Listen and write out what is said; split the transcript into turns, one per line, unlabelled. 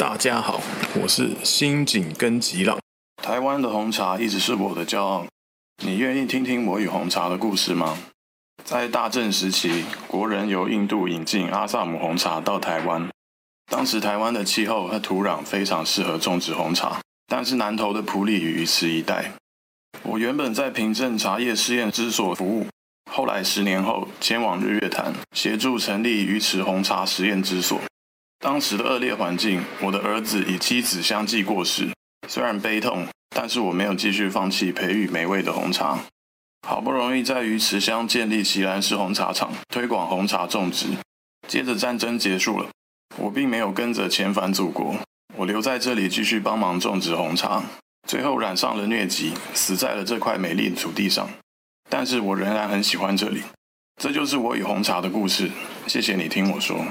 大家好，我是新井根吉朗。
台湾的红茶一直是我的骄傲。你愿意听听我与红茶的故事吗？在大正时期，国人由印度引进阿萨姆红茶到台湾。当时台湾的气候和土壤非常适合种植红茶，但是南投的埔里与鱼池一带。我原本在平镇茶叶试验之所服务，后来十年后前往日月潭协助成立鱼池红茶实验之所。当时的恶劣环境，我的儿子与妻子相继过世，虽然悲痛，但是我没有继续放弃培育美味的红茶。好不容易在鱼池乡建立奇兰式红茶厂，推广红茶种植。接着战争结束了，我并没有跟着遣返祖国，我留在这里继续帮忙种植红茶。最后染上了疟疾，死在了这块美丽的土地上。但是我仍然很喜欢这里。这就是我与红茶的故事。谢谢你听我说。